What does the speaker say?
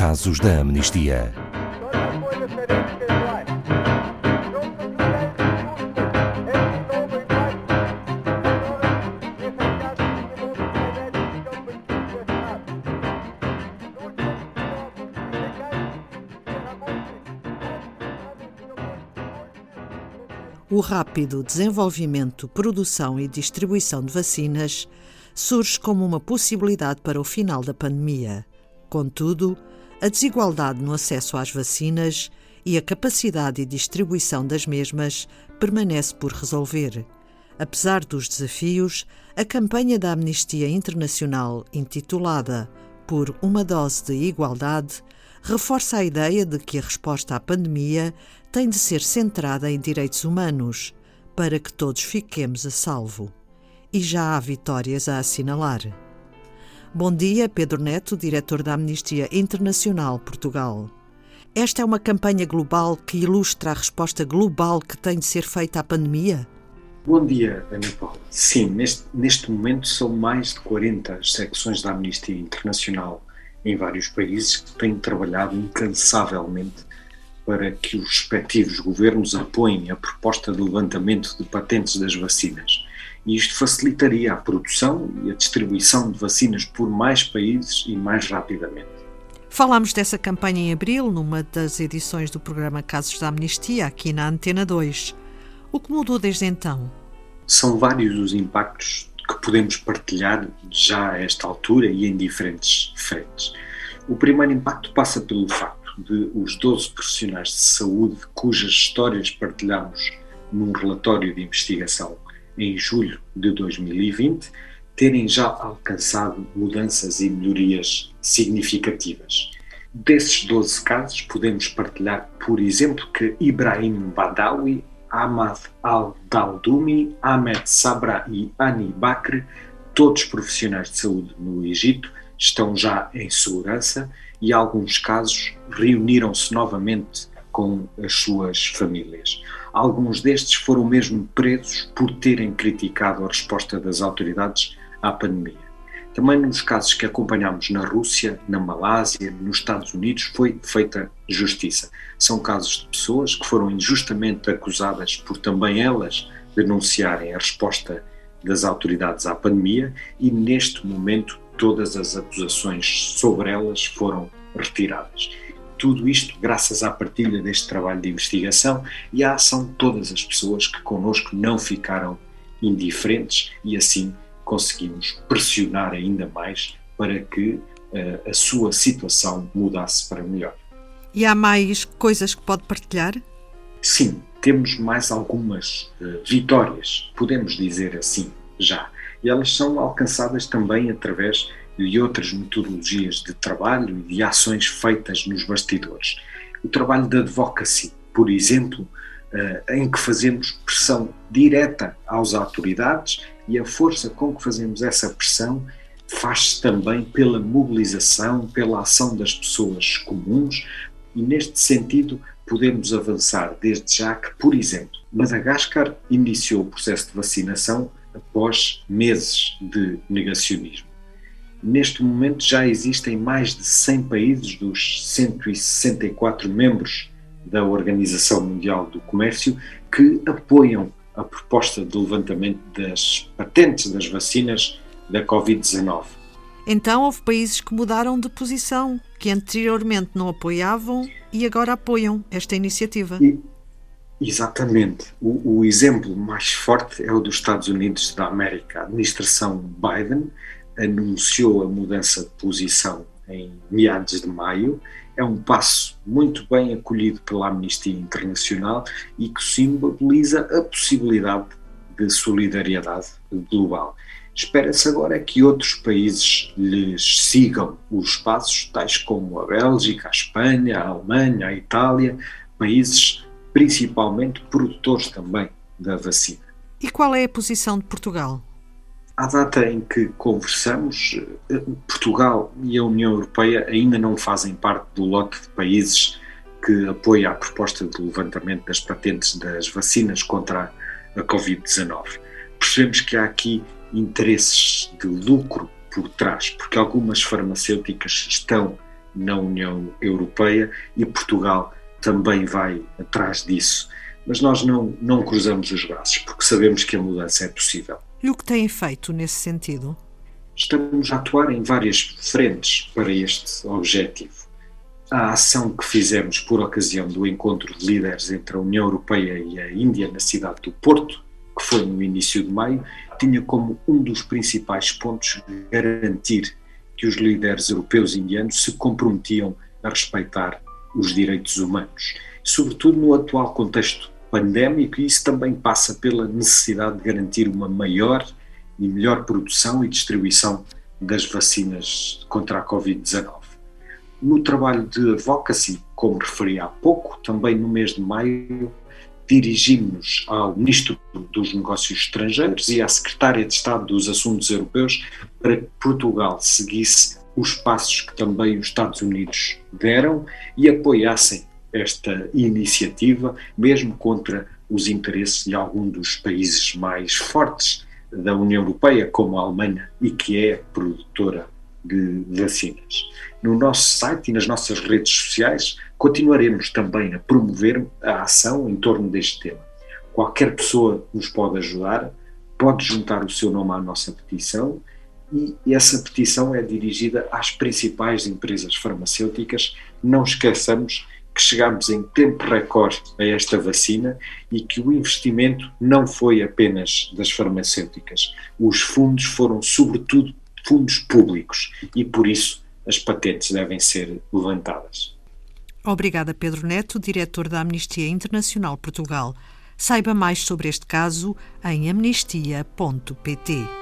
Casos da Amnistia. O rápido desenvolvimento, produção e distribuição de vacinas surge como uma possibilidade para o final da pandemia. Contudo, a desigualdade no acesso às vacinas e a capacidade e distribuição das mesmas permanece por resolver. Apesar dos desafios, a campanha da Amnistia Internacional, intitulada Por uma Dose de Igualdade, reforça a ideia de que a resposta à pandemia tem de ser centrada em direitos humanos, para que todos fiquemos a salvo. E já há vitórias a assinalar. Bom dia, Pedro Neto, diretor da Amnistia Internacional Portugal. Esta é uma campanha global que ilustra a resposta global que tem de ser feita à pandemia? Bom dia, Ana Paula. Sim, neste, neste momento são mais de 40 as secções da Amnistia Internacional em vários países que têm trabalhado incansavelmente para que os respectivos governos apoiem a proposta de levantamento de patentes das vacinas. E isto facilitaria a produção e a distribuição de vacinas por mais países e mais rapidamente. Falámos dessa campanha em abril, numa das edições do programa Casos da Amnistia, aqui na Antena 2. O que mudou desde então? São vários os impactos que podemos partilhar já a esta altura e em diferentes frentes. O primeiro impacto passa pelo facto de os 12 profissionais de saúde cujas histórias partilhamos num relatório de investigação em julho de 2020 terem já alcançado mudanças e melhorias significativas. Desses 12 casos, podemos partilhar, por exemplo, que Ibrahim Badawi, Ahmad Al-Daldumi, Ahmed Sabra e Ani Bakr, todos profissionais de saúde no Egito, estão já em segurança e, alguns casos, reuniram-se novamente com as suas famílias. Alguns destes foram mesmo presos por terem criticado a resposta das autoridades à pandemia. Também nos casos que acompanhamos na Rússia, na Malásia, nos Estados Unidos, foi feita justiça. São casos de pessoas que foram injustamente acusadas por também elas denunciarem a resposta das autoridades à pandemia e neste momento todas as acusações sobre elas foram retiradas. Tudo isto graças à partilha deste trabalho de investigação e à ação de todas as pessoas que connosco não ficaram indiferentes e assim conseguimos pressionar ainda mais para que uh, a sua situação mudasse para melhor. E há mais coisas que pode partilhar? Sim, temos mais algumas uh, vitórias, podemos dizer assim já e elas são alcançadas também através de outras metodologias de trabalho e de ações feitas nos bastidores. O trabalho de advocacy, por exemplo, eh, em que fazemos pressão direta às autoridades e a força com que fazemos essa pressão faz-se também pela mobilização, pela ação das pessoas comuns e neste sentido podemos avançar desde já que, por exemplo, Madagascar iniciou o processo de vacinação após meses de negacionismo. Neste momento já existem mais de 100 países dos 164 membros da Organização Mundial do Comércio que apoiam a proposta de levantamento das patentes das vacinas da Covid-19. Então houve países que mudaram de posição, que anteriormente não apoiavam e agora apoiam esta iniciativa. E, Exatamente. O, o, exemplo mais forte é o dos Estados Unidos da América. A administração Biden anunciou a mudança de posição em meados de maio. É um passo muito bem acolhido pela Amnistia Internacional e que simboliza a possibilidade de solidariedade global. Espera-se agora que outros países lhes sigam os passos, tais como a Bélgica, a Espanha, a Alemanha, a Itália, países principalmente produtores também da vacina. E qual é a posição de Portugal? À data em que conversamos, eh, Portugal e a União Europeia ainda não fazem parte do lote de países que apoia a proposta de levantamento das patentes das vacinas contra a Covid-19. Percebemos que há aqui interesses de lucro por trás, porque algumas farmacêuticas estão na União Europeia e Portugal também vai atrás disso. Mas nós não, não cruzamos os braços, porque sabemos que a mudança é possível. E o que têm feito nesse sentido? Estamos a atuar em várias frentes para este objetivo. A ação que fizemos por ocasião do encontro de líderes entre a União Europeia e a Índia na cidade do Porto, que foi no início de maio, tinha como um dos principais pontos garantir que os líderes europeus e indianos se comprometiam a respeitar os direitos humanos, sobretudo no atual contexto pandémico, e isso também passa pela necessidade de garantir uma maior e melhor produção e distribuição das vacinas contra a Covid-19. No trabalho de advocacy, como referi há pouco, também no mês de maio, dirigimos ao Ministro dos Negócios Estrangeiros e à Secretária de Estado dos Assuntos Europeus para que Portugal seguisse os passos que também os Estados Unidos deram e apoiassem esta iniciativa, mesmo contra os interesses de algum dos países mais fortes da União Europeia, como a Alemanha, e que é produtora de vacinas. No nosso site e nas nossas redes sociais continuaremos também a promover a ação em torno deste tema. Qualquer pessoa nos pode ajudar, pode juntar o seu nome à nossa petição e essa petição é dirigida às principais empresas farmacêuticas. Não esqueçamos que chegámos em tempo recorde a esta vacina e que o investimento não foi apenas das farmacêuticas. Os fundos foram, sobretudo, fundos públicos e, por isso, as patentes devem ser levantadas. Obrigada, Pedro Neto, diretor da Amnistia Internacional Portugal. Saiba mais sobre este caso em amnistia.pt.